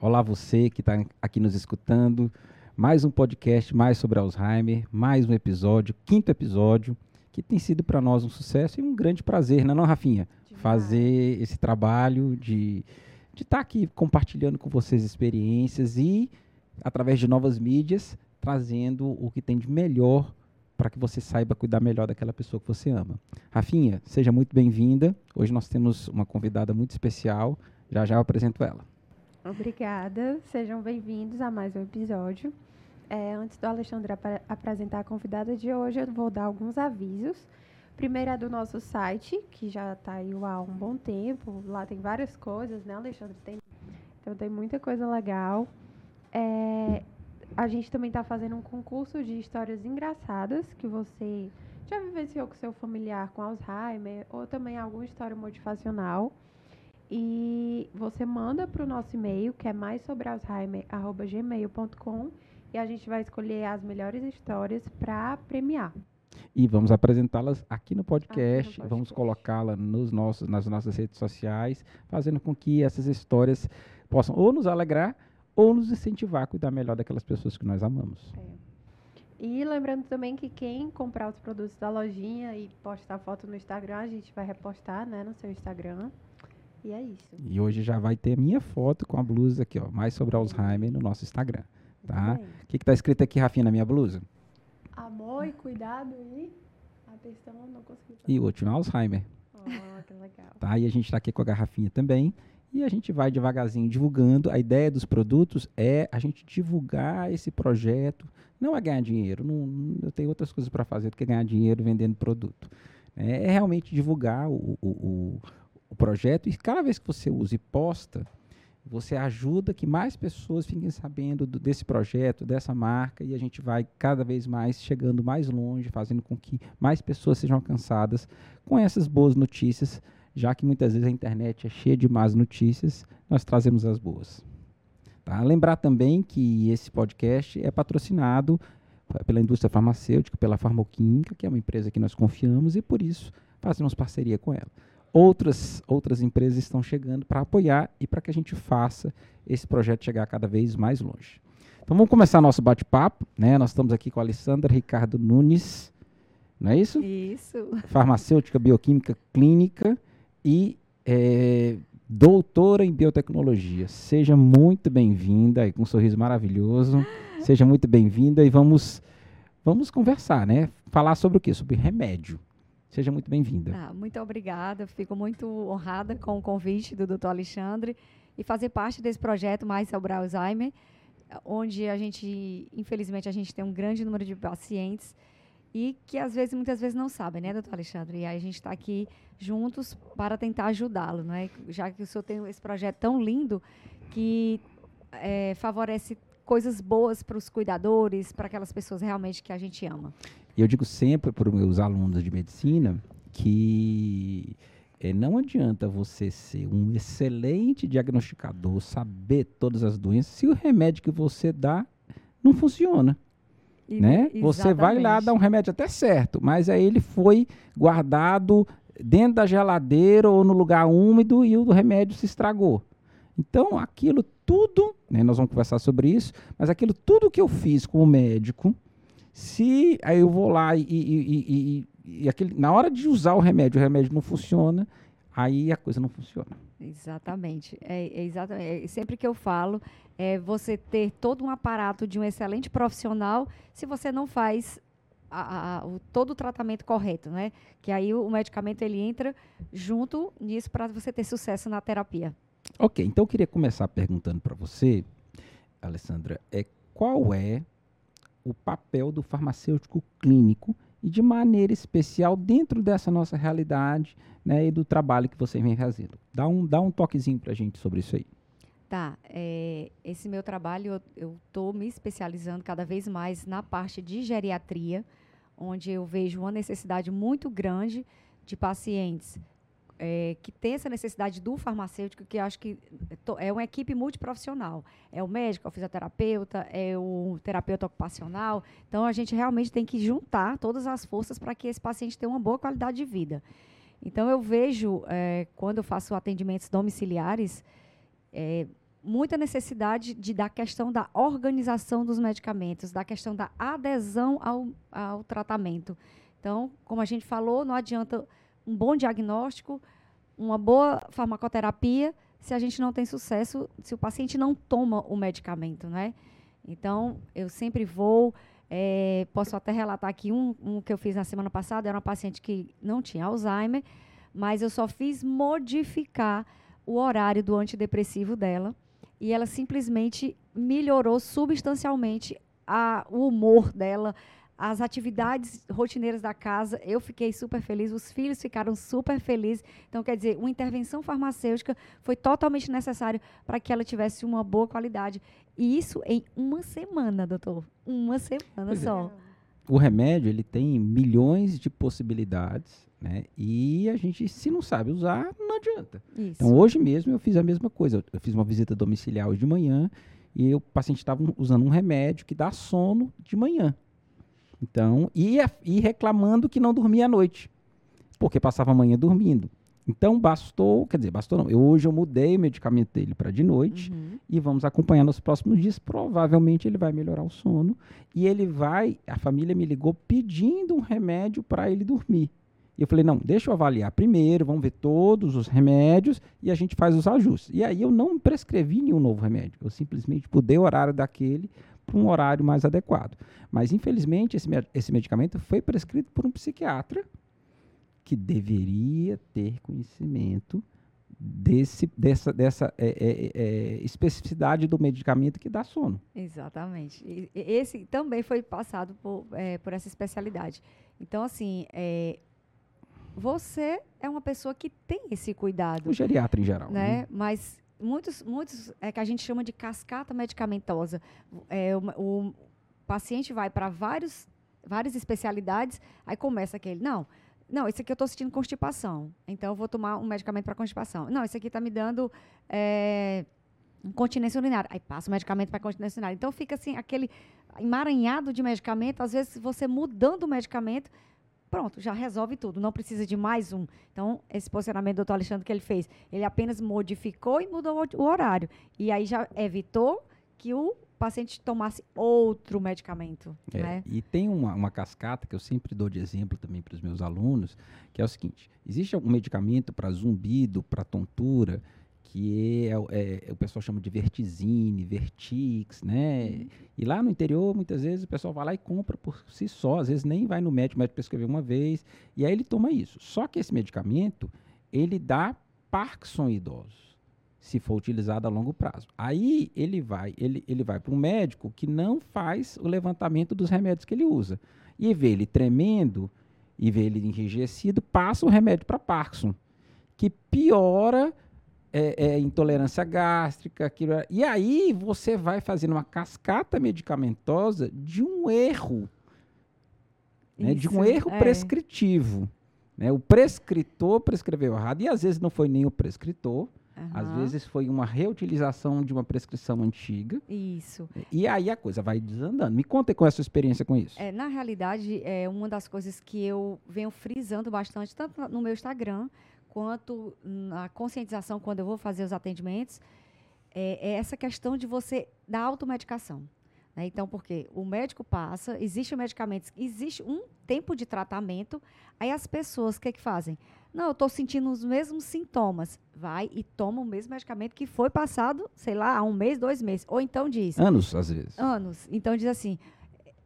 Olá você que está aqui nos escutando. Mais um podcast mais sobre Alzheimer, mais um episódio, quinto episódio, que tem sido para nós um sucesso e um grande prazer, não é não, Rafinha? Demais. Fazer esse trabalho de de estar aqui compartilhando com vocês experiências e através de novas mídias trazendo o que tem de melhor para que você saiba cuidar melhor daquela pessoa que você ama. Rafinha, seja muito bem-vinda. Hoje nós temos uma convidada muito especial. Já já eu apresento ela. Obrigada, sejam bem-vindos a mais um episódio. É, antes do Alexandre ap apresentar a convidada de hoje, eu vou dar alguns avisos. Primeiro é do nosso site, que já está aí há um bom tempo. Lá tem várias coisas, né, Alexandre? Tem, então tem muita coisa legal. É, a gente também está fazendo um concurso de histórias engraçadas que você já vivenciou com seu familiar com Alzheimer ou também alguma história motivacional. E você manda para o nosso e-mail, que é mais sobre e a gente vai escolher as melhores histórias para premiar. E vamos apresentá-las aqui no podcast, Aqui no vamos podcast. colocá-la nos nossos, nas nossas redes sociais, fazendo com que essas histórias possam ou nos alegrar ou nos incentivar a cuidar melhor daquelas pessoas que nós amamos. E lembrando também que quem comprar os produtos da lojinha e postar foto no Instagram, a gente vai repostar, né, no seu Instagram. E é isso. E hoje já vai ter minha foto com a blusa aqui, ó, mais sobre Alzheimer no nosso Instagram, tá? O que está escrito aqui, Rafinha, na minha blusa? Amor e cuidado e atenção, não consegui. falar. E o último, Alzheimer, Oh, que legal. tá? E a gente está aqui com a garrafinha também. E a gente vai devagarzinho divulgando. A ideia dos produtos é a gente divulgar esse projeto. Não é ganhar dinheiro. Não- eu tenho outras coisas para fazer do que ganhar dinheiro vendendo produto. É, é realmente divulgar o, o, o, o projeto. E cada vez que você usa e posta, você ajuda que mais pessoas fiquem sabendo do- desse projeto, dessa marca. E a gente vai cada vez mais chegando mais longe, fazendo com que mais pessoas sejam alcançadas com essas boas notícias já que muitas vezes a internet é cheia de más notícias, nós trazemos as boas. Tá? Lembrar também que esse podcast é patrocinado pela indústria farmacêutica, pela Farmoquímica, que é uma empresa que nós confiamos e por isso fazemos parceria com ela. Outras, outras empresas estão chegando para apoiar e para que a gente faça esse projeto chegar cada vez mais longe. Então vamos começar nosso bate-papo. Né? Nós estamos aqui com a Alessandra Ricardo Nunes, não é isso? Isso. farmacêutica, bioquímica clínica e é, doutora em biotecnologia. Seja muito bem-vinda, aí com um sorriso maravilhoso. Seja muito bem-vinda e vamos, vamos conversar, né? Falar sobre o quê? Sobre remédio. Seja muito bem-vinda. Ah, muito obrigada. Fico muito honrada com o convite do Dr. Alexandre e fazer parte desse projeto Mais sobre Alzheimer, onde a gente, infelizmente, a gente tem um grande número de pacientes e que às vezes, muitas vezes não sabem, né, doutor Alexandre? E aí a gente está aqui juntos para tentar ajudá-lo, né? Já que o senhor tem esse projeto tão lindo que eh, favorece coisas boas para os cuidadores, para aquelas pessoas realmente que a gente ama. E eu digo sempre para os meus alunos de medicina que eh, não adianta você ser um excelente diagnosticador, saber todas as doenças, se o remédio que você dá não funciona. E- né? Você vai lá dar um remédio até certo, mas aí ele foi guardado dentro da geladeira ou no lugar úmido e o remédio se estragou. Então, aquilo tudo, né, nós vamos conversar sobre isso, mas aquilo tudo que eu fiz como médico, se aí eu vou lá e, e- e- e- aquele, na hora de usar o remédio, o remédio não funciona, aí a coisa não funciona. Exatamente. É, é exatamente. É, sempre que eu falo, é você ter todo um aparato de um excelente profissional se você não faz a- a- o, todo o tratamento correto, né? Que aí o, o medicamento ele entra junto nisso para você ter sucesso na terapia. Ok, então eu queria começar perguntando para você, Alessandra, é, qual é o papel do farmacêutico clínico e de maneira especial dentro dessa nossa realidade né, e do trabalho que você vem fazendo? Dá um, dá um toquezinho para a gente sobre isso aí. Tá, é, esse meu trabalho, eu estou me especializando cada vez mais na parte de geriatria, onde eu vejo uma necessidade muito grande de pacientes é, que têm essa necessidade do farmacêutico, que acho que to- é uma equipe multiprofissional. É o médico, é o fisioterapeuta, é o terapeuta ocupacional. Então, a gente realmente tem que juntar todas as forças para que esse paciente tenha uma boa qualidade de vida. Então, eu vejo, é, quando eu faço atendimentos domiciliares, é, muita necessidade de, da questão da organização dos medicamentos, da questão da adesão ao, ao tratamento. Então, como a gente falou, não adianta um bom diagnóstico, uma boa farmacoterapia, se a gente não tem sucesso, se o paciente não toma o medicamento, né? Então, eu sempre vou, é, posso até relatar aqui um, um que eu fiz na semana passada, era uma paciente que não tinha Alzheimer, mas eu só fiz modificar o horário do antidepressivo dela e ela simplesmente melhorou substancialmente a, o humor dela, as atividades rotineiras da casa, eu fiquei super feliz, os filhos ficaram super felizes. Então, quer dizer, uma intervenção farmacêutica foi totalmente necessária para que ela tivesse uma boa qualidade. E isso em uma semana, doutor. Uma semana pois é. só. É. O remédio, ele tem milhões de possibilidades, né? E a gente, se não sabe usar, não adianta. Isso. Então, hoje mesmo eu fiz a mesma coisa. Eu fiz uma visita domiciliar hoje de manhã e o paciente estava usando um remédio que dá sono de manhã. Então, e, e reclamando que não dormia à noite, porque passava a manhã dormindo. Então, bastou, quer dizer, bastou não. Eu, hoje eu mudei o medicamento dele para de noite uhum. e vamos acompanhar nos próximos dias. Provavelmente ele vai melhorar o sono e ele vai. A família me ligou pedindo um remédio para ele dormir. E eu falei, não, deixa eu avaliar primeiro, vamos ver todos os remédios e a gente faz os ajustes. E aí eu não prescrevi nenhum novo remédio. Eu simplesmente mudei o horário daquele para um horário mais adequado. Mas, infelizmente, esse, esse medicamento foi prescrito por um psiquiatra que deveria ter conhecimento desse, dessa, dessa é, é, é, especificidade do medicamento que dá sono. Exatamente. E, esse também foi passado por, é, por essa especialidade. Então, assim, é, você é uma pessoa que tem esse cuidado. O geriatra em geral. Né? né? Mas muitos, muitos é que a gente chama de cascata medicamentosa. É, o, o paciente vai para vários várias especialidades, aí começa aquele, não, não, esse aqui eu estou sentindo constipação, então eu vou tomar um medicamento para constipação. Não, esse aqui está me dando é, continência urinária, aí passa o medicamento para continência urinária. Então fica assim, aquele emaranhado de medicamento, às vezes você mudando o medicamento, pronto, já resolve tudo, não precisa de mais um. Então, esse posicionamento do doutor Alexandre que ele fez, ele apenas modificou e mudou o horário. E aí já evitou que o paciente tomasse outro medicamento. É, né? E tem uma, uma cascata que eu sempre dou de exemplo também para os meus alunos, que é o seguinte: existe algum medicamento para zumbido, para tontura, que é, é, o pessoal chama de vertizine, vertix, né? E lá no interior, muitas vezes, o pessoal vai lá e compra por si só, às vezes nem vai no médico, o médico prescreveu uma vez, e aí ele toma isso. Só que esse medicamento, ele dá Parkinson idosos, se for utilizado a longo prazo. Aí ele vai, ele, ele vai para um médico que não faz o levantamento dos remédios que ele usa. E vê ele tremendo, e vê ele enrijecido, passa o remédio para Parkinson, que piora é, é, intolerância gástrica. Aquilo, e aí você vai fazendo uma cascata medicamentosa de um erro, né, de um erro é. prescritivo. Né? O prescritor prescreveu errado, e às vezes não foi nem o prescritor, Uhum. Às vezes foi uma reutilização de uma prescrição antiga. Isso. E aí a coisa vai desandando. Me conta com essa experiência com isso. É, na realidade, é uma das coisas que eu venho frisando bastante, tanto no meu Instagram quanto na conscientização quando eu vou fazer os atendimentos, é, é essa questão de você da automedicação. Né? Então, porque o médico passa, existe medicamentos, existe um tempo de tratamento, aí as pessoas o que, que fazem? Não, eu estou sentindo os mesmos sintomas. Vai e toma o mesmo medicamento que foi passado, sei lá, há um mês, dois meses. Ou então diz. Anos, às vezes. Anos. Então diz assim: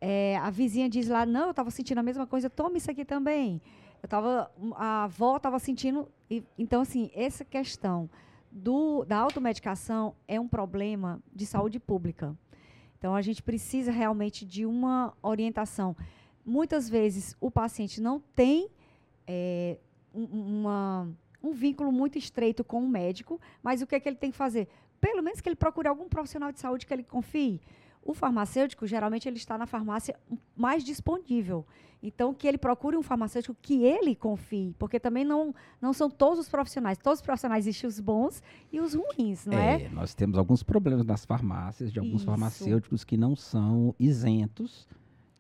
é, a vizinha diz lá, não, eu estava sentindo a mesma coisa, toma isso aqui também. Eu tava, a avó estava sentindo. E, então, assim, essa questão do, da automedicação é um problema de saúde pública. Então, a gente precisa realmente de uma orientação. Muitas vezes o paciente não tem é, uma, um vínculo muito estreito com o médico, mas o que, é que ele tem que fazer? Pelo menos que ele procure algum profissional de saúde que ele confie. O farmacêutico, geralmente, ele está na farmácia mais disponível. Então, que ele procure um farmacêutico que ele confie, porque também não, não são todos os profissionais. Todos os profissionais existem os bons e os ruins, não é? é? Nós temos alguns problemas nas farmácias, de alguns Isso. farmacêuticos que não são isentos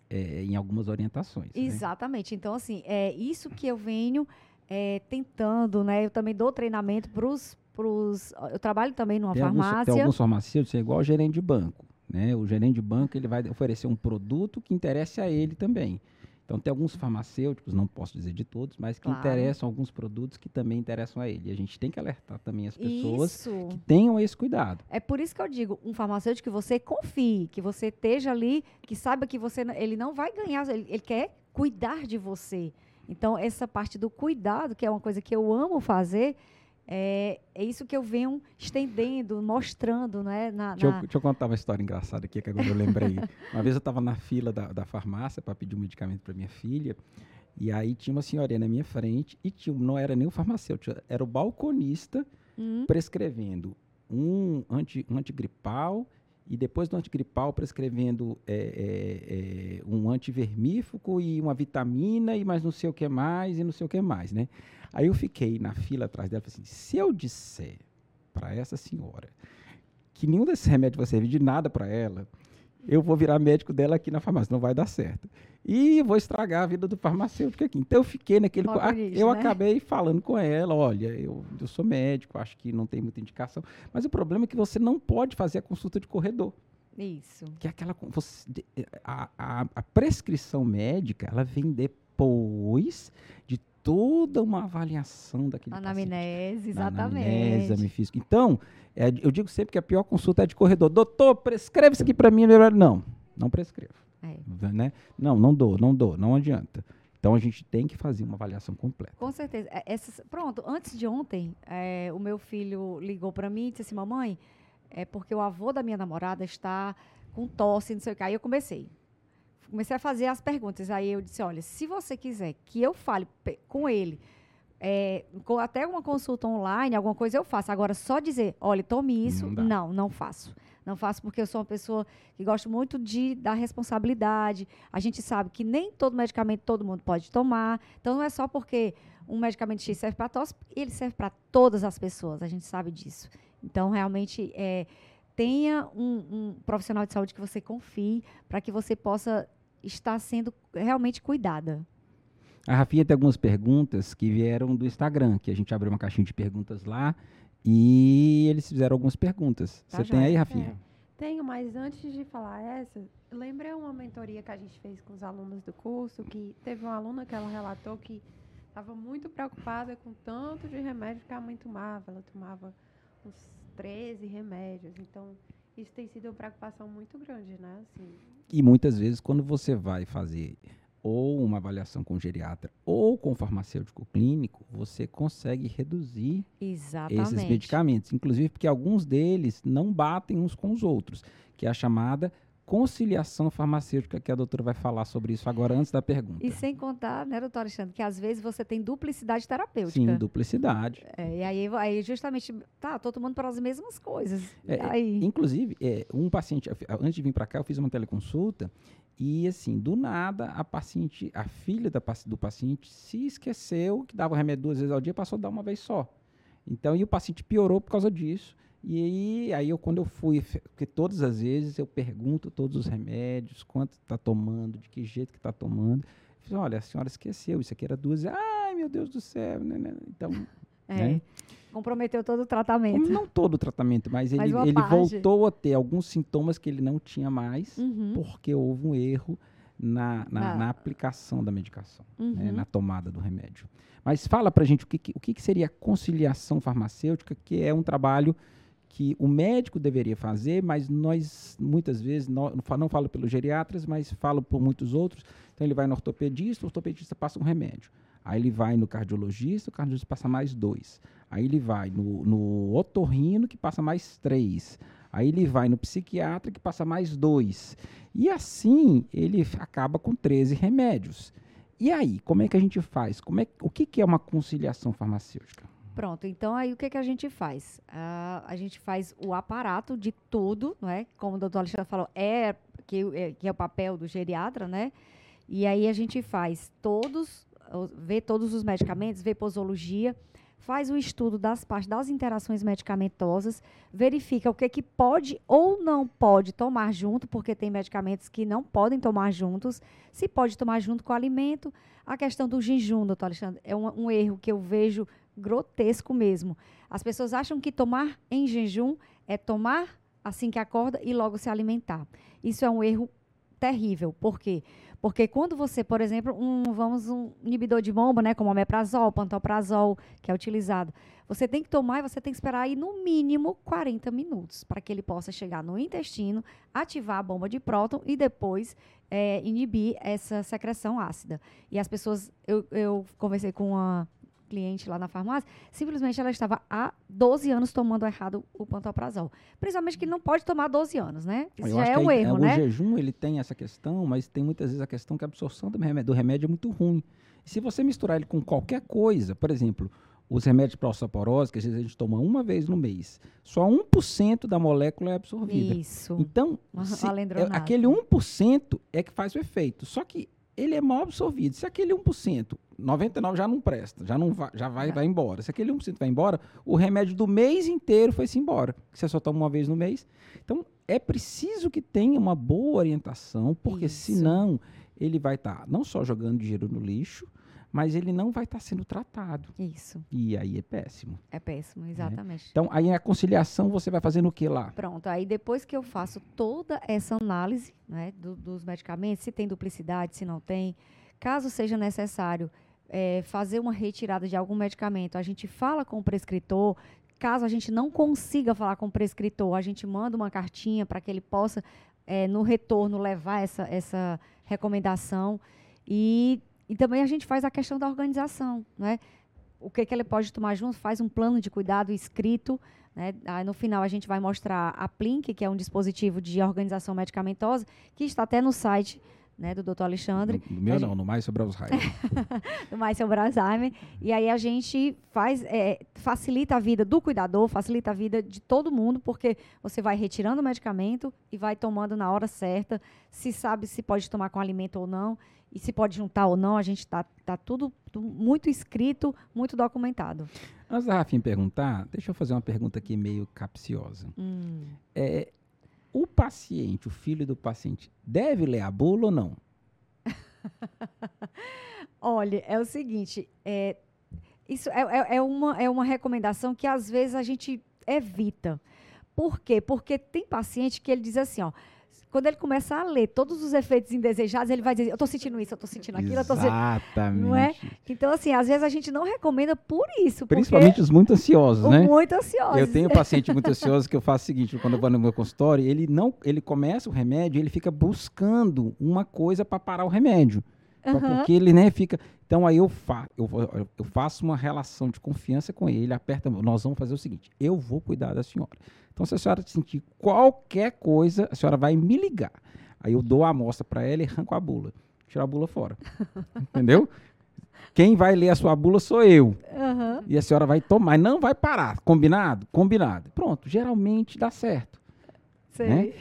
é, em algumas orientações. Né? Exatamente. Né? Então, assim, é isso que eu venho é, tentando, né? Eu também dou treinamento para os pros. Eu trabalho também numa Tem alguns, farmácia. tem alguns farmacêuticos, é igual gerente de banco. Né? O gerente de banco ele vai oferecer um produto que interesse a ele também. Então, tem alguns farmacêuticos, não posso dizer de todos, mas que Claro. interessam alguns produtos que também interessam a ele. E a gente tem que alertar também as pessoas Isso. que tenham esse cuidado. É por isso que eu digo, um farmacêutico que você confie, que você esteja ali, que saiba que você ele não vai ganhar, ele, ele quer cuidar de você. Então, essa parte do cuidado, que é uma coisa que eu amo fazer, é, é isso que eu venho estendendo, mostrando, né? Na, Deixa eu, deixa eu contar uma história engraçada aqui, que agora eu lembrei. uma vez eu estava na fila da, da farmácia para pedir um medicamento para minha filha, e aí tinha uma senhorinha na minha frente, e tinha, não era nem o farmacêutico, era o balconista Hum, prescrevendo um, anti, um antigripal e depois do antigripal prescrevendo é, é, é, um antivermífugo e uma vitamina e mais não sei o que mais e não sei o que mais, né? Aí eu fiquei na fila atrás dela e falei assim, se eu disser para essa senhora que nenhum desses remédios vai servir de nada para ela, eu vou virar médico dela aqui na farmácia, não vai dar certo. E vou estragar a vida do farmacêutico aqui. Então eu fiquei naquele. co- a- Balconista, eu né? acabei falando com ela: olha, eu, eu sou médico, acho que não tem muita indicação. Mas o problema é que você não pode fazer a consulta de corredor. isso. Que é aquela. você- a, a- a prescrição médica, ela vem depois de toda uma avaliação daquele paciente Anamnese, na anamnese, exatamente. exame físico. Então, é, eu digo sempre que a pior consulta é de corredor. Doutor, prescreve isso aqui para mim. Não, não prescrevo. É. Né? Não, não dou, não dou, não adianta. Então, a gente tem que fazer uma avaliação completa. Com certeza. É, essas- pronto, antes de ontem, é, o meu filho ligou para mim e disse assim, mamãe, é porque o avô da minha namorada está com tosse, não sei o que. Aí eu comecei. Comecei a fazer as perguntas. Aí eu disse, olha, se você quiser que eu fale com ele, é, com até uma consulta online, alguma coisa eu faço. Agora, só dizer, olha, tome isso, Não não, não faço. Não faço porque eu sou uma pessoa que gosto muito de da responsabilidade. A gente sabe que nem todo medicamento todo mundo pode tomar. Então não é só porque um medicamento X serve para tosse, ele serve para todas as pessoas. A gente sabe disso. Então realmente é, tenha um, um profissional de saúde que você confie para que você possa estar sendo realmente cuidada. A Rafinha tem algumas perguntas que vieram do Instagram, que a gente abriu uma caixinha de perguntas lá e eles fizeram algumas perguntas. Tá Você tem aí, Rafinha? É. Tenho, mas antes de falar essa, lembra uma mentoria que a gente fez com os alunos do curso, que teve uma aluna que ela relatou que estava muito preocupada com tanto de remédio que a mãe tomava. Ela tomava uns 13 remédios. Então, isso tem sido uma preocupação muito grande, né? Assim, E muitas vezes, quando você vai fazer ou uma avaliação com geriatra ou com farmacêutico clínico, você consegue reduzir Exatamente. esses medicamentos. Inclusive porque alguns deles não batem uns com os outros, que é a chamada conciliação farmacêutica, que a doutora vai falar sobre isso agora, antes da pergunta. E sem contar, né, doutor Alexandre, que às vezes você tem duplicidade terapêutica. Sim, duplicidade. É, e aí, aí justamente, tá, tô tomando para as mesmas coisas. E É, aí, Inclusive, é, um paciente, antes de vir para cá, eu fiz uma teleconsulta e, assim, do nada, a paciente, a filha da do paciente se esqueceu que dava remédio duas vezes ao dia, passou a dar uma vez só. Então, e o paciente piorou por causa disso. E aí, aí eu, quando eu fui, porque todas as vezes eu pergunto todos os remédios, quanto está tomando, de que jeito que está tomando. Eu falei, olha, a senhora esqueceu, isso aqui era duas. Ai, meu Deus do céu. né, né. Então, é, né? comprometeu todo o tratamento. Não todo o tratamento, mas, Mas ele, ele voltou a ter alguns sintomas que ele não tinha mais, Uhum, porque houve um erro na, na, Na- na aplicação da medicação, né, uhum. na tomada do remédio. Mas fala pra gente o que, que- o que, que seria a conciliação farmacêutica, que é um trabalho que o médico deveria fazer, mas nós, muitas vezes, não não falo pelos geriatras, mas falo por muitos outros. Então, ele vai no ortopedista, o ortopedista passa um remédio. Aí ele vai no cardiologista, o cardiologista passa mais dois. Aí ele vai no, no otorrino, que passa mais três. Aí ele vai no psiquiatra, que passa mais dois. E assim, ele acaba com 13 remédios. E aí, como é que a gente faz? Como é, o que, que é uma conciliação farmacêutica? Pronto, então aí o que, que a gente faz? Ah, a gente faz o aparato de tudo, não é? Como o doutor Alexandre falou, é que, é que é o papel do geriatra, né? E aí a gente faz todos, os- vê todos os medicamentos, vê posologia, faz o estudo das partes das interações medicamentosas, verifica o que, que pode ou não pode tomar junto, porque tem medicamentos que não podem tomar juntos, se pode tomar junto com o alimento. A questão do jejum, doutor Alexandre, é um, um erro que eu vejo grotesco mesmo. As pessoas acham que tomar em jejum é tomar assim que acorda e logo se alimentar. Isso é um erro terrível. Por quê? Porque quando você, por exemplo, um, vamos um inibidor de bomba, né, como o omeprazol, pantoprazol, que é utilizado, você tem que tomar e você tem que esperar aí no mínimo 40 minutos para que ele possa chegar no intestino, ativar a bomba de próton e depois é, inibir essa secreção ácida. E as pessoas, eu, eu conversei com uma cliente lá na farmácia, simplesmente ela estava há 12 anos tomando errado o pantoprazol. Principalmente que ele não pode tomar 12 anos, né? Isso Eu já é um aí, erro, o né? jejum ele tem essa questão, mas tem muitas vezes a questão que a absorção do remédio, do remédio é muito ruim. E se você misturar ele com qualquer coisa, por exemplo, os remédios para osteoporose, que às vezes a gente toma uma vez no mês, só 1% da molécula é absorvida. Isso. Então, se- é- aquele 1% é que faz o efeito. Só que ele é mal absorvido. Se aquele 1%, 99% já não presta, já, não vai, já vai, Já. vai embora. Se aquele 1% vai embora, o remédio do mês inteiro foi-se embora. que Você só toma uma vez no mês. Então, é preciso que tenha uma boa orientação, porque Isso. senão ele vai estar não só jogando dinheiro no lixo, mas ele não vai estar sendo tratado. Isso. E aí é péssimo. É péssimo, exatamente. Então, aí a conciliação você vai fazendo o que lá? Pronto, aí depois que eu faço toda essa análise né, do- dos medicamentos, se tem duplicidade, se não tem, caso seja necessário eh, fazer uma retirada de algum medicamento, a gente fala com o prescritor. Caso a gente não consiga falar com o prescritor, a gente manda uma cartinha para que ele possa, eh, no retorno, levar essa, essa recomendação. E, e também a gente faz a questão da organização, né? O que, que ele pode tomar junto, faz um plano de cuidado escrito, né? Aí, no final, a gente vai mostrar a Plink, que é um dispositivo de organização medicamentosa, que está até no site né, do Dr. Alexandre, No, no meu a não, no mais sobre Alzheimer. do Mais sobre Alzheimer. E aí a gente faz, é, facilita a vida do cuidador, facilita a vida de todo mundo, porque você vai retirando o medicamento e vai tomando na hora certa, se sabe se pode tomar com alimento ou não, e se pode juntar ou não, a gente está tá tudo, tu- muito escrito, muito documentado. Antes da Rafinha perguntar, deixa eu fazer uma pergunta aqui meio capciosa. Hum. É, o paciente, o filho do paciente, deve ler a bula ou não? Olha, é o seguinte, é, isso é, é- é uma, é uma recomendação que às vezes a gente evita. Por quê? Porque tem paciente que ele diz assim, ó, quando ele começar a ler todos os efeitos indesejados, ele vai dizer, eu estou sentindo isso, eu estou sentindo aquilo, eu estou sentindo... Exatamente. Não é? Então, assim, às vezes a gente não recomenda por isso, Principalmente os muito ansiosos, né? muito ansioso. Eu tenho paciente muito ansioso que eu faço o seguinte, quando eu vou no meu consultório, ele não, ele começa o remédio, ele fica buscando uma coisa para parar o remédio. Aham. Porque ele, né, fica. Então aí eu, fa eu, eu- faço uma relação de confiança com ele, ele aperta, nós vamos fazer o seguinte: eu vou cuidar da senhora. Então, se a senhora sentir qualquer coisa, a senhora vai me ligar. Aí eu dou a amostra para ela e arranco a bula. Tiro a bula fora. Entendeu? Quem vai ler a sua bula sou eu. Aham. E a senhora vai tomar, não vai parar. Combinado? Combinado. Pronto, geralmente dá certo. Sei. Né?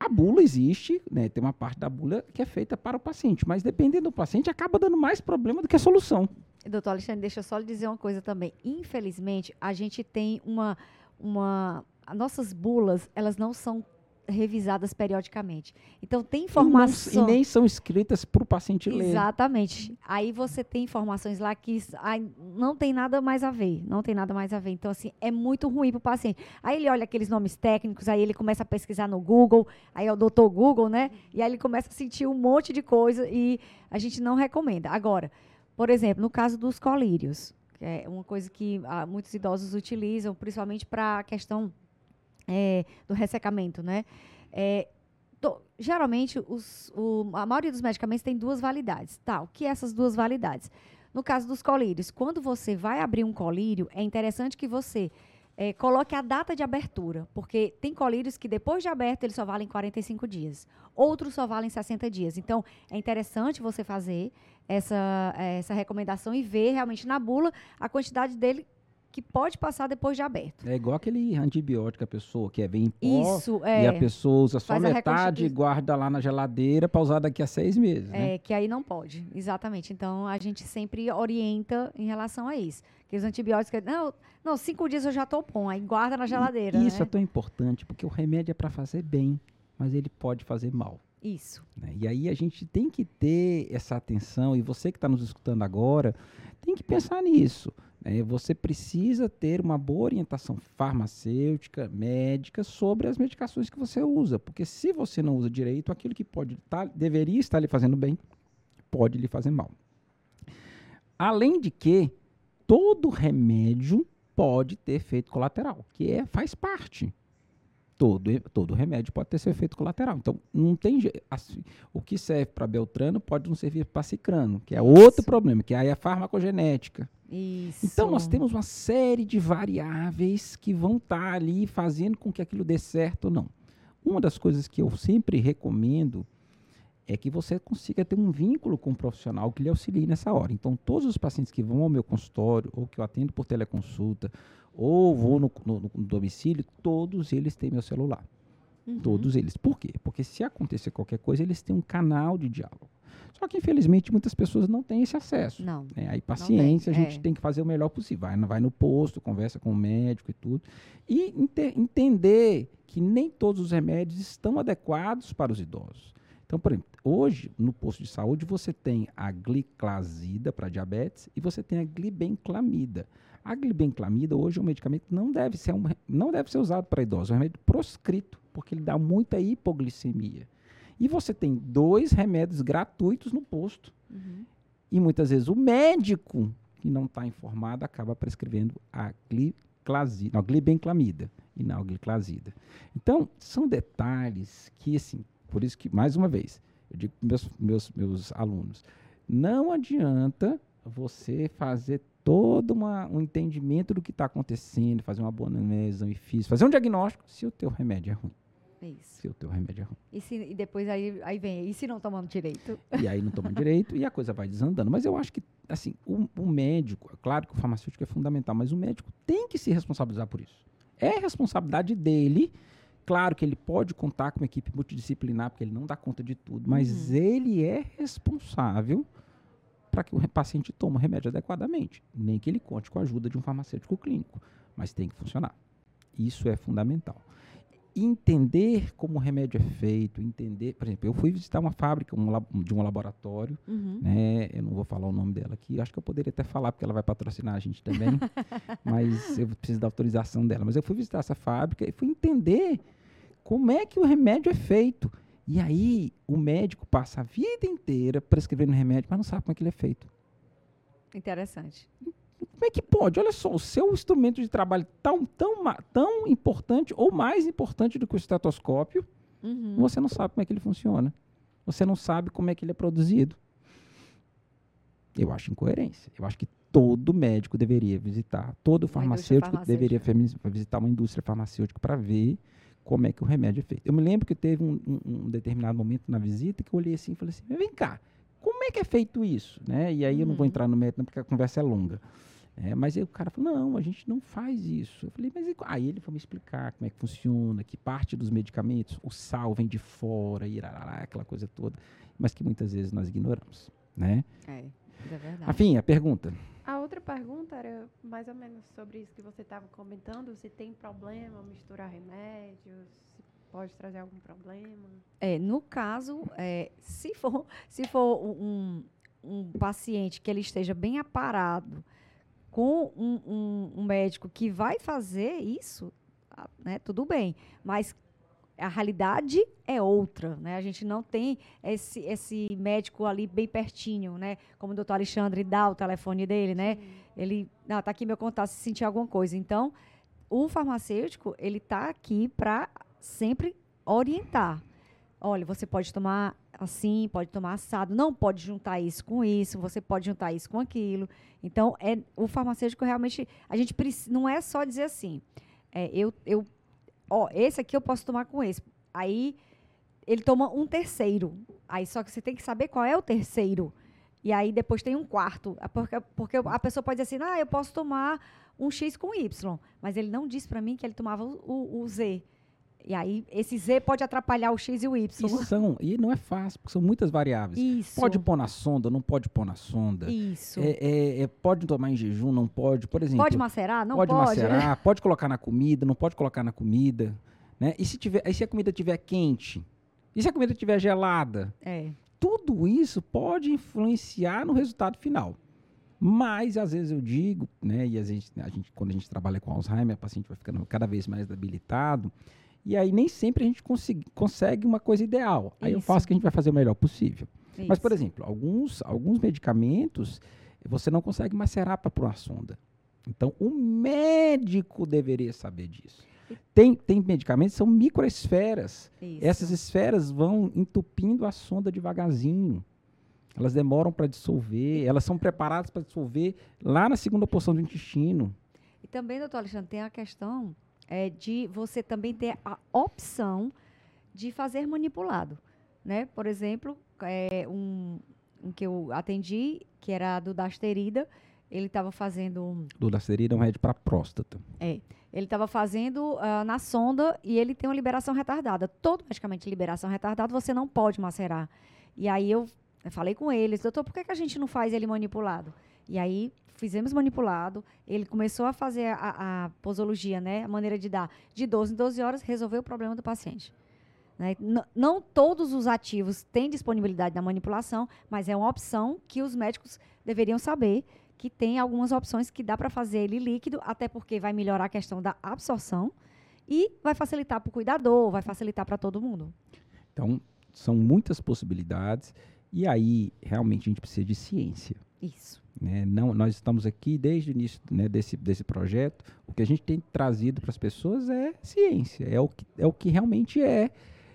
A bula existe, né? Tem uma parte da bula que é feita para o paciente, mas dependendo do paciente, acaba dando mais problema do que a solução. Doutor Alexandre, deixa eu só lhe dizer uma coisa também. Infelizmente, a gente tem uma. uma as nossas bulas, elas não são revisadas periodicamente. Então, tem E, informação. não- e nem são escritas para o paciente ler. Exatamente. Aí você tem informações lá que não tem nada mais a ver. Não tem nada mais a ver. Então, assim, é muito ruim para o paciente. Aí ele olha aqueles nomes técnicos, aí ele começa a pesquisar no Google, aí é o doutor Google, né? E aí ele começa a sentir um monte de coisa e a gente não recomenda. Agora, por exemplo, no caso dos colírios, que é uma coisa que ah, muitos idosos utilizam, principalmente para a questão eh, do ressecamento, né? To- geralmente, os- o- a maioria dos medicamentos tem duas validades. Tá, o que é essas duas validades? No caso dos colírios, quando você vai abrir um colírio, é interessante que você eh, coloque a data de abertura, porque tem colírios que depois de aberto eles só valem 45 dias, outros só valem 60 dias. Então, é interessante você fazer essa, essa recomendação e ver realmente na bula a quantidade dele que pode passar depois de aberto. É igual aquele antibiótico, a pessoa que é vem em pó, Isso, e a é. pessoa usa só Faz metade e guarda lá na geladeira para usar daqui a seis meses, né? É, que aí não pode, exatamente. Então, a gente sempre orienta em relação a isso. Que os antibióticos, não, não cinco dias eu já tô bom, aí guarda na geladeira, E Isso né? é tão importante, porque o remédio é para fazer bem, mas ele pode fazer mal. Isso. né? E aí a gente tem que ter essa atenção, e você que está nos escutando agora, tem que pensar nisso. Né, você precisa ter uma boa orientação farmacêutica, médica, sobre as medicações que você usa. Porque se você não usa direito, aquilo que pode tá, deveria estar lhe fazendo bem, pode lhe fazer mal. Além de que, todo remédio pode ter efeito colateral, que é, faz parte todo, todo remédio pode ter seu efeito colateral. Então, não tem assim, o que serve para Beltrano pode não servir para Cicrano, que é outro problema, que aí é a farmacogenética. Isso. Então, nós temos uma série de variáveis que vão estar tá ali fazendo com que aquilo dê certo ou não. Uma das coisas que eu sempre recomendo é que você consiga ter um vínculo com um profissional que lhe auxilie nessa hora. Então, todos os pacientes que vão ao meu consultório, ou que eu atendo por teleconsulta, ou vou no, no, no domicílio, todos eles têm meu celular. Uhum. Todos eles. Por quê? Porque se acontecer qualquer coisa, eles têm um canal de diálogo. Só que, infelizmente, muitas pessoas não têm esse acesso. Não. É, aí, paciência, a gente é. tem que fazer o melhor possível. Vai, vai no posto, conversa com o médico e tudo. E entender que nem todos os remédios estão adequados para os idosos. Então, por exemplo, hoje, no posto de saúde, você tem a gliclazida para diabetes e você tem a glibenclamida. A glibenclamida hoje é um medicamento que não deve ser, um, não deve ser usado para idosos, é um remédio proscrito, porque ele dá muita hipoglicemia. E você tem dois remédios gratuitos no posto. Uhum. E muitas vezes o médico que não está informado acaba prescrevendo a gliclazida, não, glibenclamida e não a gliclazida. Então, são detalhes que, assim, por isso que, mais uma vez, eu digo para meus, meus, meus alunos, não adianta você fazer todo uma, um entendimento do que está acontecendo, fazer uma boa anamnese, e fiz, fazer um diagnóstico, se o teu remédio é ruim. Isso. Se o teu remédio é ruim. E, se, e depois aí, aí vem, e se não tomamos direito? E aí não tomamos direito e a coisa vai desandando. Mas eu acho que, assim, o, o médico, é claro que o farmacêutico é fundamental, mas o médico tem que se responsabilizar por isso. É responsabilidade dele. Claro que ele pode contar com uma equipe multidisciplinar, porque ele não dá conta de tudo, mas uhum. ele é responsável para que o paciente tome o remédio adequadamente. Nem que ele conte com a ajuda de um farmacêutico clínico, mas tem que funcionar. Isso é fundamental. Entender como o remédio é feito, entender, por exemplo, eu fui visitar uma fábrica um, de um laboratório, uhum. né? Eu não vou falar o nome dela aqui, acho que eu poderia até falar porque ela vai patrocinar a gente também, mas eu preciso da autorização dela. Mas eu fui visitar essa fábrica e fui entender como é que o remédio é feito. E aí o médico passa a vida inteira prescrevendo remédio, mas não sabe como é que ele é feito. Interessante. Como é que pode? Olha só, o seu instrumento de trabalho tão, tão, tão importante ou mais importante do que o estetoscópio, uhum. você não sabe como é que ele funciona. Você não sabe como é que ele é produzido. Eu acho incoerência. Eu acho que todo médico deveria visitar, todo farmacêutico, deveria visitar uma indústria farmacêutica para ver como é que o remédio é feito. Eu me lembro que teve um, um, um determinado momento na visita que eu olhei assim e falei assim, vem cá, como é que é feito isso? Né? E aí uhum. eu não vou uhum. entrar no método porque a conversa é longa. É, mas aí o cara falou, não, a gente não faz isso. Eu falei, mas e, aí ele foi me explicar como é que funciona, que parte dos medicamentos, o sal vem de fora, irarará, aquela coisa toda, mas que muitas vezes nós ignoramos, né? É, é verdade. Afim, a pergunta. A outra pergunta era mais ou menos sobre isso que você estava comentando, se tem problema misturar remédios, se pode trazer algum problema. É, no caso, é, se for, se for um, um paciente que ele esteja bem aparado com um, um, um médico que vai fazer isso, ah, né, tudo bem. Mas a realidade é outra, né? A gente não tem esse, esse médico ali bem pertinho, né? Como o doutor Alexandre dá o telefone dele, né? Sim. Ele, não, tá aqui meu contato se sentir alguma coisa. Então, o farmacêutico, ele tá aqui para sempre orientar. Olha, você pode tomar assim, pode tomar assado, não pode juntar isso com isso, você pode juntar isso com aquilo. Então, é o farmacêutico realmente, a gente não é só dizer assim, é, eu, eu ó, esse aqui eu posso tomar com esse. Aí ele toma um terceiro. Aí só que você tem que saber qual é o terceiro. E aí depois tem um quarto. É porque, porque a pessoa pode dizer assim, ah, eu posso tomar um X com Y. Mas ele não disse para mim que ele tomava o, o, Z. E aí, esse Z pode atrapalhar o X e o Y. E, são, e não é fácil, porque são muitas variáveis. Isso. Pode pôr na sonda, não pode pôr na sonda. Isso. É, é, é, pode tomar em jejum, não pode. Por exemplo. Pode macerar? Não pode. Pode macerar, pode colocar na comida, não pode colocar na comida. Né? E se, tiver, e se a comida estiver quente? E se a comida estiver gelada? É. Tudo isso pode influenciar no resultado final. Mas, às vezes, eu digo, né, e a gente, a gente, quando a gente trabalha com Alzheimer, o paciente vai ficando cada vez mais debilitado, e aí nem sempre a gente consegue, uma coisa ideal. Aí eu Isso. faço o que a gente vai fazer o melhor possível. Mas, por Isso. exemplo, alguns, alguns medicamentos você não consegue macerar para uma sonda. Então, o médico deveria saber disso. Tem, tem medicamentos que são microesferas. Isso. Essas esferas vão entupindo a sonda devagarzinho. Elas demoram para dissolver, elas são preparadas para dissolver lá na segunda porção do intestino. E também, doutor Alexandre, tem a questão é, de você também ter a opção de fazer manipulado. Né? Por exemplo, é, um, um que eu atendi, que era do Dasterida, ele estava fazendo um Do lacerida é um remédio para próstata. É. Ele estava fazendo ah, na sonda e ele tem uma liberação retardada. Todo medicamento de liberação retardada você não pode macerar. E aí eu, eu falei com eles, doutor, por que, que a gente não faz ele manipulado? E aí fizemos manipulado, ele começou a fazer a, a posologia, né? A maneira de dar de 12 em 12 horas, resolveu o problema do paciente. né? Não todos os ativos têm disponibilidade da manipulação, mas é uma opção que os médicos deveriam saber que tem algumas opções que dá para fazer ele líquido, até porque vai melhorar a questão da absorção e vai facilitar para o cuidador, vai facilitar para todo mundo. Então, são muitas possibilidades. E aí, realmente, a gente precisa de ciência. Isso. né? Não, nós estamos aqui desde o início né, desse, desse projeto. O que a gente tem trazido para as pessoas é ciência, é o, que, é o que realmente é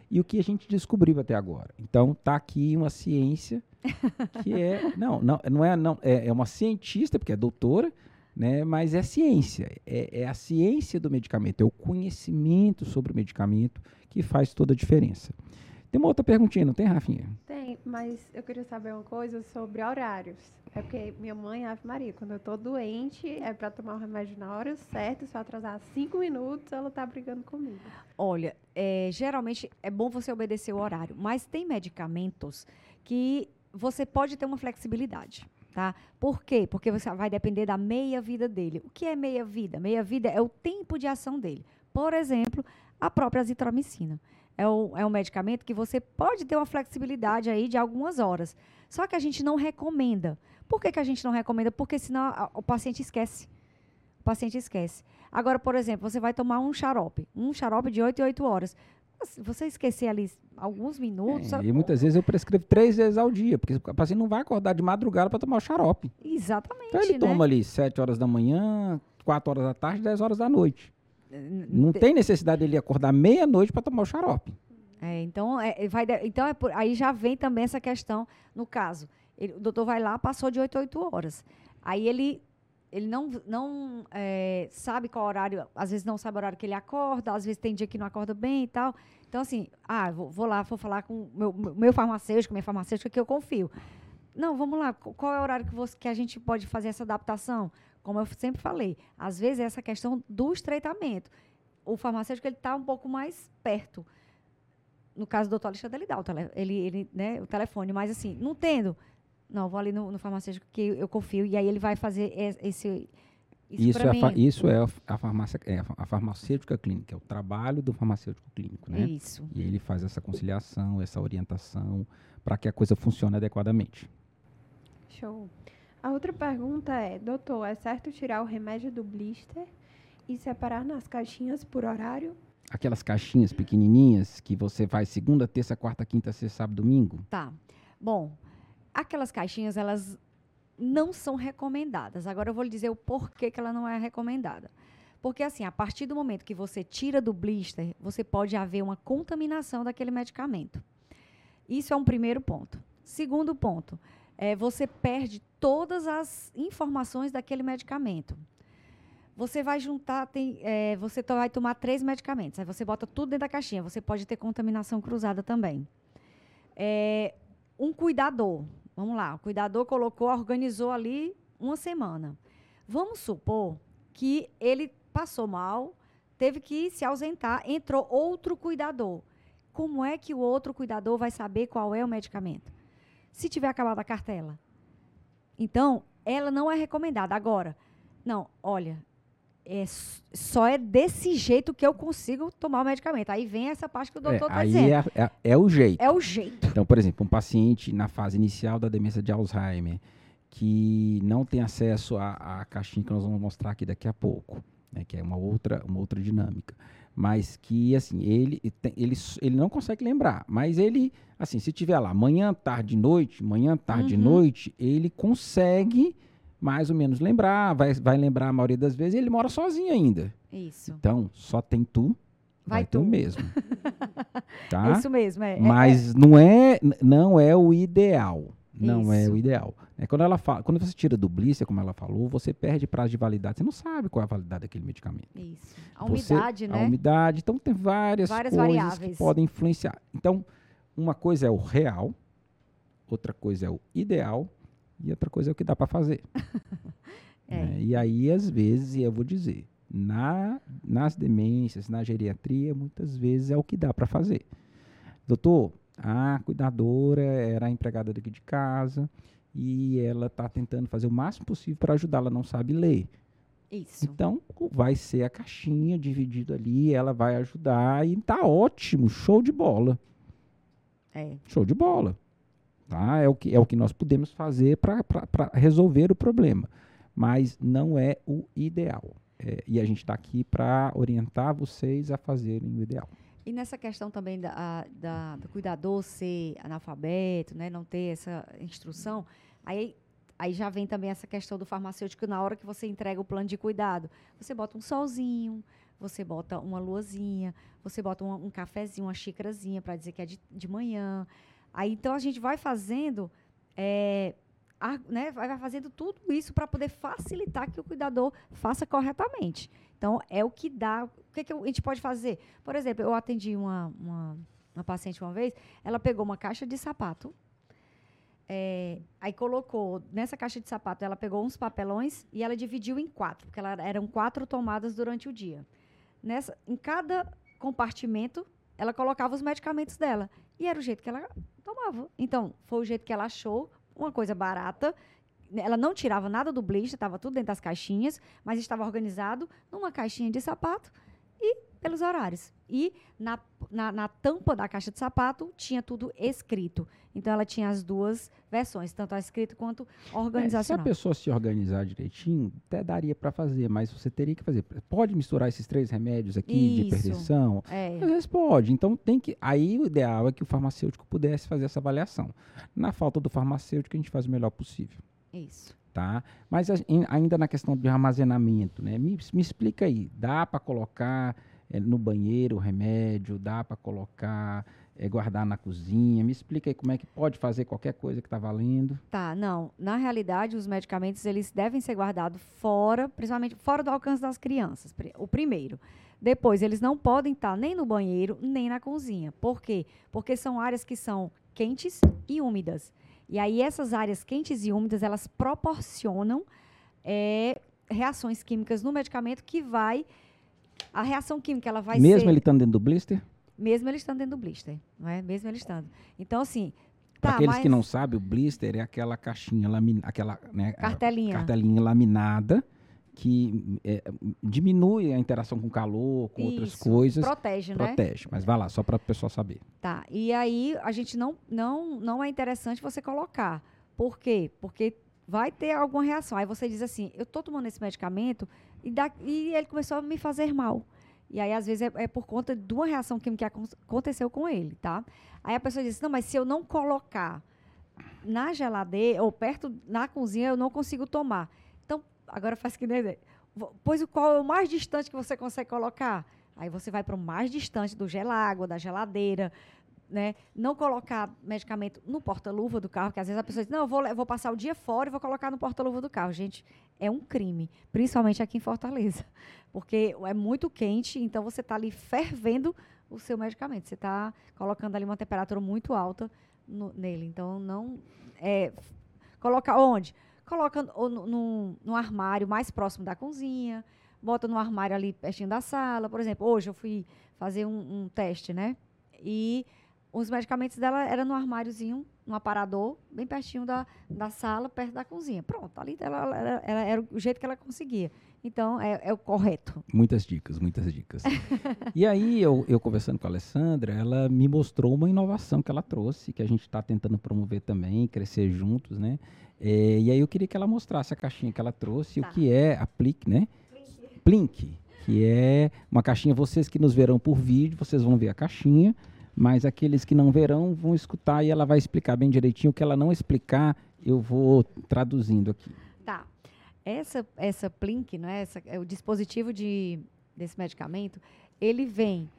e o que a gente descobriu até agora. Então, tá aqui uma ciência que é. Não, não, não é, não, é, é uma cientista, porque é doutora, né? Mas é ciência. É, é a ciência do medicamento, é o conhecimento sobre o medicamento que faz toda a diferença. Tem uma outra perguntinha, não tem, Rafinha? Tem, mas eu queria saber uma coisa sobre horários. É porque minha mãe, Ave Maria, quando eu tô doente, é para tomar o remédio na hora certa. Se eu atrasar cinco minutos, ela tá brigando comigo. Olha, é, geralmente é bom você obedecer o horário, mas tem medicamentos que você pode ter uma flexibilidade. Tá? Por quê? Porque você vai depender da meia-vida dele. O que é meia-vida? Meia-vida é o tempo de ação dele. Por exemplo, a própria azitromicina. É, o, é um medicamento que você pode ter uma flexibilidade aí de algumas horas. Só que a gente não recomenda. Por que, que a gente não recomenda? Porque senão a- o paciente esquece. O paciente esquece. Agora, por exemplo, você vai tomar um xarope. Um xarope de 8 em 8 horas. Se você esquecer ali alguns minutos. É, e muitas vezes eu prescrevo três vezes ao dia, porque o paciente não vai acordar de madrugada para tomar o xarope. Exatamente. Então ele né? toma ali 7 horas da manhã, 4 horas da tarde, 10 horas da noite. Não te- tem necessidade dele acordar meia-noite para tomar o xarope. É, então, é, é, vai, então é por- aí já vem também essa questão, no caso, ele- o doutor vai lá, passou de 8 a 8 horas. Aí ele, ele não, não é, sabe qual horário, às vezes não sabe o horário que ele acorda, às vezes tem dia que não acorda bem e tal. Então, assim, ah, vou, vou lá, vou falar com o meu, meu farmacêutico, minha farmacêutica que eu confio. Não, vamos lá, qu- qual é o horário que, você, que a gente pode fazer essa adaptação? Como eu sempre falei, às vezes é essa questão do estreitamento. O farmacêutico ele está um pouco mais perto no caso do doutor Alexandre, ele dá o, tele, ele, ele, né, o telefone, mas assim, não tendo, não, vou ali no, no farmacêutico que eu confio, e aí ele vai fazer es- esse. Isso, Isso, é, a mim. fa- isso é a, a farmácia, é a a farmacêutica clínica, é o trabalho do farmacêutico clínico, né? Isso. E ele faz essa conciliação, essa orientação, para que a coisa funcione adequadamente. Show. A outra pergunta é, doutor, é certo tirar o remédio do blister e separar nas caixinhas por horário? Aquelas caixinhas pequenininhas que você faz segunda, terça, quarta, quinta, sexta, sábado, domingo. Tá. Bom, aquelas caixinhas, elas não são recomendadas. Agora eu vou lhe dizer o porquê que ela não é recomendada. Porque, assim, a partir do momento que você tira do blister, você pode haver uma contaminação daquele medicamento. Isso é um primeiro ponto. Segundo ponto, é, você perde todas as informações daquele medicamento. Você vai juntar, tem, é, você vai tomar três medicamentos, aí você bota tudo dentro da caixinha. Você pode ter contaminação cruzada também. É, um cuidador, vamos lá, o cuidador colocou, organizou ali uma semana. Vamos supor que ele passou mal, teve que se ausentar, entrou outro cuidador. Como é que o outro cuidador vai saber qual é o medicamento? Se tiver acabado a cartela. Então, ela não é recomendada. Agora, não, olha, é, só é desse jeito que eu consigo tomar o medicamento. Aí vem essa parte que o doutor é, está aí dizendo. é, é, é o jeito. É o jeito. Então, por exemplo, um paciente na fase inicial da demência de Alzheimer, que não tem acesso à, à caixinha que nós vamos mostrar aqui daqui a pouco, né, que é uma outra, uma outra dinâmica. Mas que, assim, ele, ele, ele não consegue lembrar, mas ele, assim, se tiver lá manhã, tarde, noite, manhã, tarde, uhum. noite, ele consegue mais ou menos lembrar, vai, vai lembrar a maioria das vezes, e ele mora sozinho ainda. Isso. Então, só tem tu, vai, vai tu. tu mesmo. tá? É isso mesmo, é. Mas é, é. não é não é o ideal. Não Isso. é o ideal. É quando ela fala, quando você tira blister, como ela falou, você perde prazo de validade. Você não sabe qual é a validade daquele medicamento. Isso. A umidade, você, né? A umidade. Então tem várias, várias coisas variáveis. que podem influenciar. Então, uma coisa é o real, outra coisa é o ideal e outra coisa é o que dá para fazer. é. né? E aí, às vezes, e eu vou dizer, na, nas demências, na geriatria, muitas vezes é o que dá para fazer. Doutor, a cuidadora era a empregada daqui de casa e ela está tentando fazer o máximo possível para ajudar. Ela não sabe ler. Isso. Então, vai ser a caixinha dividido ali, ela vai ajudar e tá ótimo, show de bola. É. Show de bola. Tá? É, o que, é o que nós podemos fazer para resolver o problema. Mas não é o ideal. É, e a gente está aqui para orientar vocês a fazerem o ideal. E nessa questão também da, da, do cuidador ser analfabeto, né, não ter essa instrução, aí, aí já vem também essa questão do farmacêutico na hora que você entrega o plano de cuidado. Você bota um solzinho, você bota uma luazinha, você bota um, um cafezinho, uma xícarazinha para dizer que é de, de manhã. Aí então a gente vai fazendo, é, a, né, vai fazendo tudo isso para poder facilitar que o cuidador faça corretamente. Então, é o que dá. O que, que a gente pode fazer? Por exemplo, eu atendi uma, uma, uma paciente uma vez, ela pegou uma caixa de sapato, é, aí colocou nessa caixa de sapato, ela pegou uns papelões e ela dividiu em quatro, porque ela, eram quatro tomadas durante o dia. Nessa, em cada compartimento, ela colocava os medicamentos dela. E era o jeito que ela tomava. Então, foi o jeito que ela achou, uma coisa barata, ela não tirava nada do blister, estava tudo dentro das caixinhas, mas estava organizado numa caixinha de sapato e pelos horários. E na, na, na, tampa da caixa de sapato tinha tudo escrito. Então ela tinha as duas versões, tanto a escrita quanto organizacional. É, se a pessoa se organizar direitinho, até daria para fazer, mas você teria que fazer. Pode misturar esses três remédios aqui Isso. de hipertensão? É. Às vezes pode. Então tem que. Aí o ideal é que o farmacêutico pudesse fazer essa avaliação. Na falta do farmacêutico, a gente faz o melhor possível. Isso. Tá? Mas ainda na questão de armazenamento, né? Me, me explica aí, dá para colocar é, no banheiro o remédio, dá para colocar, é, guardar na cozinha? Me explica aí como é que pode fazer qualquer coisa que está valendo. Tá, não. Na realidade, os medicamentos eles devem ser guardados fora, principalmente fora do alcance das crianças. O primeiro. Depois, eles não podem estar tá nem no banheiro, nem na cozinha. Por quê? Porque são áreas que são quentes e úmidas. E aí essas áreas quentes e úmidas, elas proporcionam é, reações químicas no medicamento que vai... A reação química, ela vai Mesmo ser, ele estando dentro do blister? Mesmo ele estando dentro do blister, não é? Mesmo ele estando. Então, assim... Para tá, aqueles que não sabem, o blister é aquela caixinha, aquela né, cartelinha. cartelinha laminada que é, diminui a interação com calor, com Isso, outras coisas. Protege, né? Protege, mas vai lá, só para o pessoal saber. Tá, e aí a gente não, não, não é interessante você colocar. Por quê? Porque vai ter alguma reação. Aí você diz assim, eu estou tomando esse medicamento e, da, e ele começou a me fazer mal. E aí, às vezes, é, é, por conta de uma reação química que aconteceu com ele, tá? Aí a pessoa diz, não, mas se eu não colocar na geladeira ou perto na cozinha, eu não consigo tomar. Agora faz que nem. Pois o qual é o mais distante que você consegue colocar? Aí você vai para o mais distante do gelágua, da geladeira, né? Não colocar medicamento no porta-luva do carro, que às vezes a pessoa diz, não, eu vou, eu vou passar o dia fora e vou colocar no porta-luva do carro. Gente, é um crime, principalmente aqui em Fortaleza, porque é muito quente, então você está ali fervendo o seu medicamento. Você está colocando ali uma temperatura muito alta no, nele. Então, não... É, colocar onde? Coloca no, no, no, armário mais próximo da cozinha, bota no armário ali pertinho da sala. Por exemplo, hoje eu fui fazer um, um teste, né? E os medicamentos dela eram no armáriozinho, no aparador, bem pertinho da, da sala, perto da cozinha. Pronto, ali ela, ela, ela, era o jeito que ela conseguia. Então, é, é o correto. Muitas dicas, muitas dicas. e aí, eu, eu conversando com a Alessandra, ela me mostrou uma inovação que ela trouxe, que a gente está tentando promover também, crescer juntos, né? É, e aí eu queria que ela mostrasse a caixinha que ela trouxe, Tá. o que é a Plic, né? Plink, que é uma caixinha, vocês que nos verão por vídeo, vocês vão ver a caixinha, mas aqueles que não verão vão escutar e ela vai explicar bem direitinho. O que ela não explicar, eu vou traduzindo aqui. Essa, essa Plink, não é? Essa, é o dispositivo de, desse medicamento, ele vem,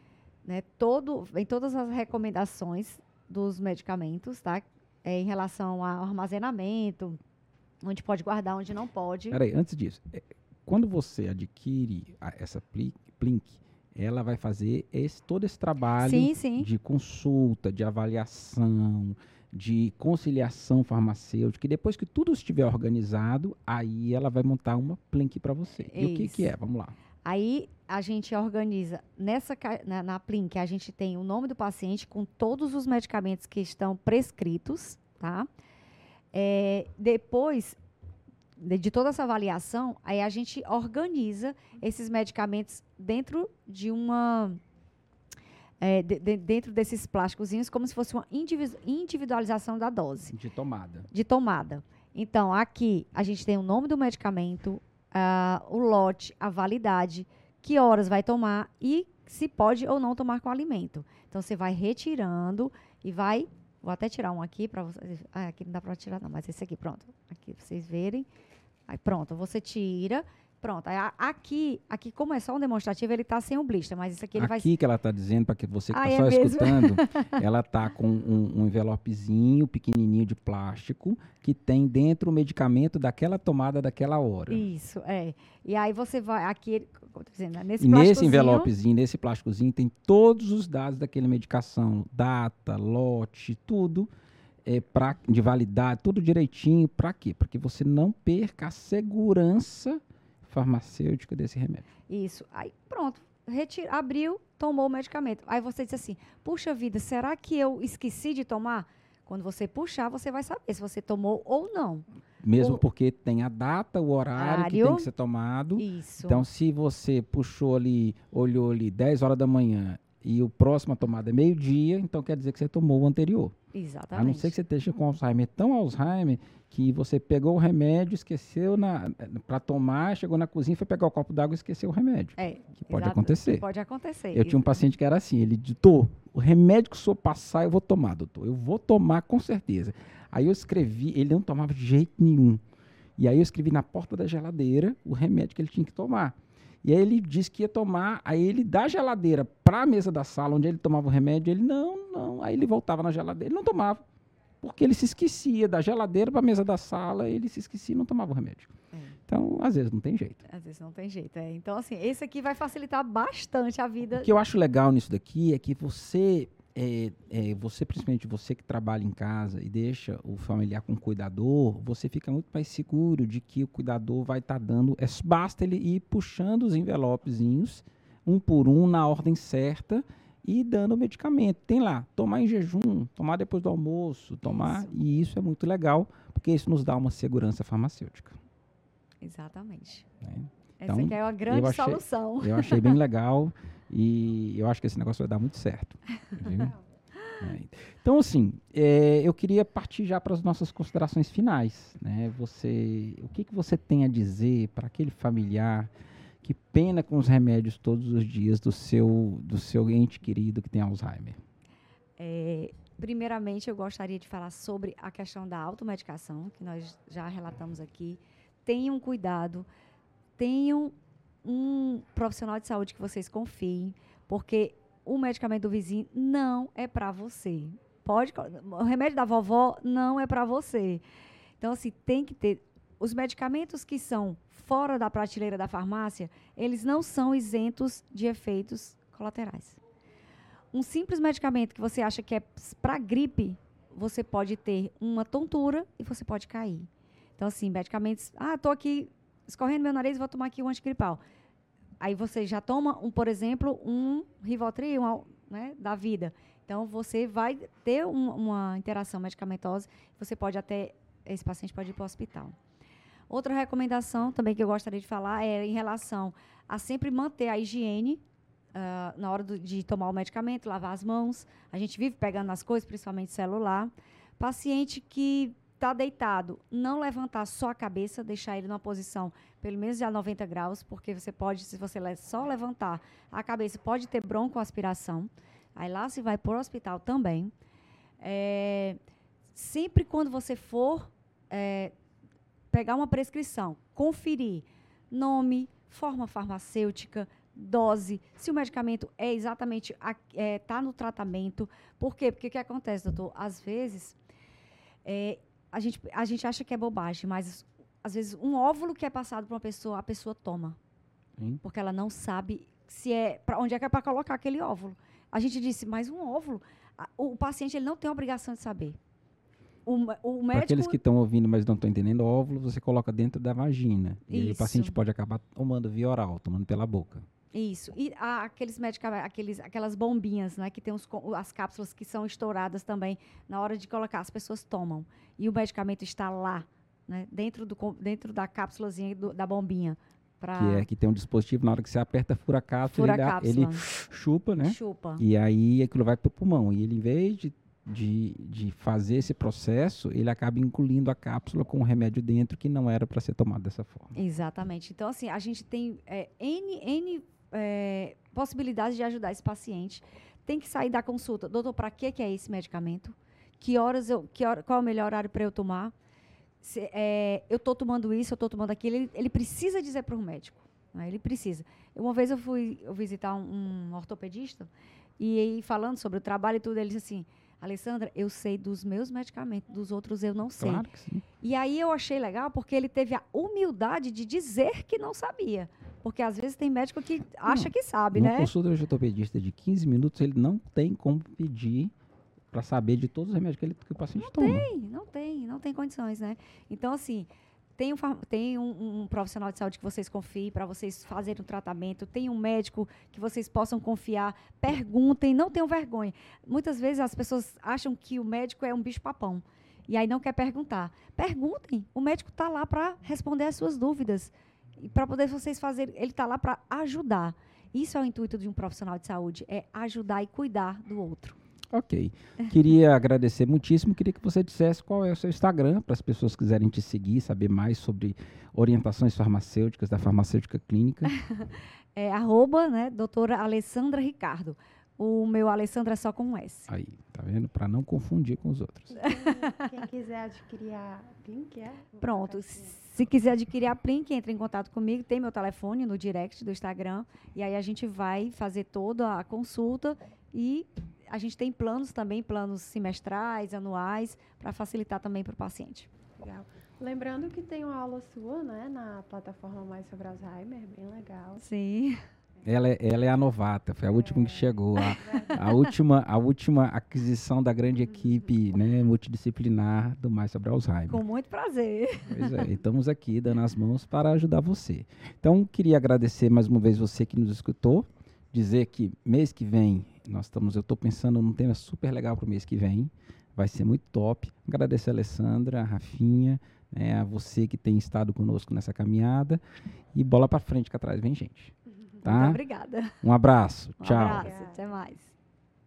né, todo, vem todas as recomendações dos medicamentos, tá? É, em relação ao armazenamento, onde pode guardar, onde não pode. Peraí, antes disso, é, quando você adquire a- essa Pli- Plink, ela vai fazer esse, todo esse trabalho Sim, sim. de consulta, de avaliação, de conciliação farmacêutica. E depois que tudo estiver organizado, aí ela vai montar uma Plink para você. E o que, que Isso. é? Vamos lá. Aí a gente organiza nessa na, na Plink, a gente tem o nome do paciente com todos os medicamentos que estão prescritos, tá? É, depois de, toda essa avaliação, aí a gente organiza esses medicamentos dentro de uma é, de- de- dentro desses plásticozinhos, como se fosse uma individu- individualização da dose De tomada. de tomada. Então, aqui a gente tem o nome do medicamento, ah, o lote, a validade, que horas vai tomar e se pode ou não tomar com alimento. Então, você vai retirando e vai. Vou até tirar um aqui para vocês. Ah, aqui não dá para tirar, não, mas esse aqui, pronto. Aqui pra vocês verem. Aí, pronto, você tira. Pronto. Aí, aqui, aqui, como é só um demonstrativo, ele está sem o blister, mas isso aqui ele vai. Aqui que ela está dizendo, para que você que Ah, está é só mesmo? escutando, ela tá com um, um envelopezinho pequenininho de plástico que tem dentro o medicamento daquela tomada daquela hora. Isso, é. E aí você vai. Aqui, dizendo, né, nesse E nesse envelopezinho, nesse plásticozinho, tem todos os dados daquela medicação, data, lote, tudo é pra, de validade, tudo direitinho. Para quê? Para que você não perca a segurança farmacêutica desse remédio. Isso. Aí pronto. Retira, abriu, tomou o medicamento. Aí você diz assim: puxa vida, será que eu esqueci de tomar? Quando você puxar, você vai saber se você tomou ou não. Mesmo porque tem a data, o horário, que tem Horário. que ser tomado. Isso. Então, se você puxou ali, olhou ali 10 horas da manhã e o próximo a tomada é meio-dia, então quer dizer que você tomou o anterior. Exatamente. A não ser que você esteja com Alzheimer tão Alzheimer que você pegou o remédio, esqueceu para tomar, chegou na cozinha, foi pegar o copo d'água e esqueceu o remédio. É, Que pode exato, acontecer. Pode acontecer. Eu tinha um paciente que era assim, ele ditou, o remédio que o senhor passar eu vou tomar, doutor. Eu vou tomar com certeza. Aí eu escrevi, ele não tomava de jeito nenhum. E aí eu escrevi na porta da geladeira o remédio que ele tinha que tomar. E aí ele disse que ia tomar, aí ele da geladeira para a mesa da sala onde ele tomava o remédio, ele não, não. Aí ele voltava na geladeira, ele não tomava. Porque ele se esquecia da geladeira para a mesa da sala, ele se esquecia e não tomava o remédio. É. Então, às vezes não tem jeito. Às vezes não tem jeito. É. Então, assim, esse aqui vai facilitar bastante a vida. O que eu acho legal nisso daqui é que você, é, é, você principalmente você que trabalha em casa e deixa o familiar com o cuidador, você fica muito mais seguro de que o cuidador vai estar dando. É, basta ele ir puxando os envelopezinhos, um por um, na ordem certa, e dando o medicamento. Tem lá, tomar em jejum, tomar depois do almoço, tomar. Isso. E isso é muito legal, porque isso nos dá uma segurança farmacêutica. Exatamente. né? Essa Então, aqui é uma grande achei- solução. Eu achei bem legal e eu acho que esse negócio vai dar muito certo. É. Então, assim, é, eu queria partir já para as nossas considerações finais. Né? Você, o que, que você tem a dizer para aquele familiar que pena com os remédios todos os dias do seu, do seu ente querido que tem Alzheimer? É, primeiramente, eu gostaria de falar sobre a questão da automedicação, que nós já relatamos aqui. Tenham cuidado, tenham um profissional de saúde que vocês confiem, porque o medicamento do vizinho não é para você. Pode, o remédio da vovó não é para você. Então, assim, tem que ter. Os medicamentos que são fora da prateleira da farmácia, eles não são isentos de efeitos colaterais. Um simples medicamento que você acha que é para gripe, você pode ter uma tontura e você pode cair. Então, assim, medicamentos. Ah, estou aqui escorrendo meu nariz, vou tomar aqui um antigripal. Aí você já toma, um, por exemplo, um Rivotril um, né, da vida. Então, você vai ter um, uma interação medicamentosa, você pode até, esse paciente pode ir para o hospital. Outra recomendação também que eu gostaria de falar é em relação a sempre manter a higiene uh, na hora do, de tomar o medicamento, lavar as mãos. A gente vive pegando as coisas, principalmente celular. Paciente que está deitado, não levantar só a cabeça, deixar ele numa posição pelo menos a 90 graus, porque você pode, se você só levantar a cabeça, pode ter broncoaspiração. Aí lá se vai para o hospital também. É, sempre quando você for é, pegar uma prescrição, conferir nome, forma farmacêutica, dose, se o medicamento é exatamente está é, tá no tratamento. Por quê? Porque o que acontece, doutor? Às vezes é, a, gente, a gente acha que é bobagem, mas às vezes um óvulo que é passado para uma pessoa, a pessoa toma. Hum? Porque ela não sabe se é para onde é que é para colocar aquele óvulo. A gente disse, mas um óvulo, a, o paciente ele não tem obrigação de saber. O, o médico... Para aqueles que estão ouvindo, mas não estão entendendo, o óvulo você coloca dentro da vagina. Isso. E o paciente pode acabar tomando via oral, tomando pela boca. Isso. E há aqueles medicamentos, aqueles, aquelas bombinhas, né? Que tem os, as cápsulas que são estouradas também. Na hora de colocar, as pessoas tomam. E o medicamento está lá, né? Dentro, do, dentro da cápsulazinha do, da bombinha. Pra... Que é que tem um dispositivo, na hora que você aperta, fura a cápsula, fura ele, a cápsula. ele chupa, né? Chupa. E aí aquilo vai para o pulmão. E ele, em vez de, de, de fazer esse processo, ele acaba incluindo a cápsula com o remédio dentro que não era para ser tomado dessa forma. Exatamente. Então, assim, a gente tem é, N, N é, possibilidades de ajudar esse paciente. Tem que sair da consulta. Doutor, para que, que é esse medicamento? Que horas eu, que hora, qual é o melhor horário para eu tomar? Se, é, eu estou tomando isso, eu estou tomando aquilo. Ele, ele precisa dizer para o médico. Né? Ele precisa. Uma vez eu fui eu visitar um, um ortopedista e aí, falando sobre o trabalho e tudo, ele disse assim: Alessandra, eu sei dos meus medicamentos, dos outros eu não sei. Claro que sim. E aí eu achei legal porque ele teve a humildade de dizer que não sabia. Porque às vezes tem médico que acha não, que sabe, né? consulta de ortopedista de 15 minutos, ele não tem como pedir para saber de todos os remédios que, ele, que o paciente não toma. Não tem, não tem, não tem condições, né? Então, assim, tem um, tem um, um, profissional de saúde que vocês confiem para vocês fazerem o tratamento, tem um médico que vocês possam confiar, perguntem, não tenham vergonha. Muitas vezes as pessoas acham que o médico é um bicho-papão e aí não quer perguntar. Perguntem, o médico está lá para responder as suas dúvidas e para poder vocês fazer, ele está lá para ajudar. Isso é o intuito de um profissional de saúde, é ajudar e cuidar do outro. Ok. Queria agradecer muitíssimo. Queria que você dissesse qual é o seu Instagram, para as pessoas que quiserem te seguir, saber mais sobre orientações farmacêuticas da farmacêutica clínica. é arroba, né, doutora Alessandra Ricardo. O meu Alessandra é só com um S. Aí, tá vendo? Para não confundir com os outros. Quem quiser adquirir a Plink, é? Pronto. Se quiser adquirir a Plink, entre em contato comigo. Tem meu telefone no direct do Instagram. E aí a gente vai fazer toda a consulta e a gente tem planos também, planos semestrais, anuais, para facilitar também para o paciente. Legal. Lembrando que tem uma aula sua, né, na plataforma Mais sobre Alzheimer, bem legal. Sim. Ela é, ela é a novata, foi a última que chegou. A, a, última, a última aquisição da grande equipe né, multidisciplinar do Mais sobre Alzheimer. Com muito prazer. Pois é, estamos aqui dando as mãos para ajudar você. Então, queria agradecer mais uma vez você que nos escutou dizer que mês que vem nós estamos, eu estou pensando num tema super legal para o mês que vem. Vai ser muito top. Agradecer a Alessandra, a Rafinha, né, a você que tem estado conosco nessa caminhada. E bola para frente que atrás vem gente. Tá? Muito obrigada. Um abraço. Um Tchau. abraço. Até mais.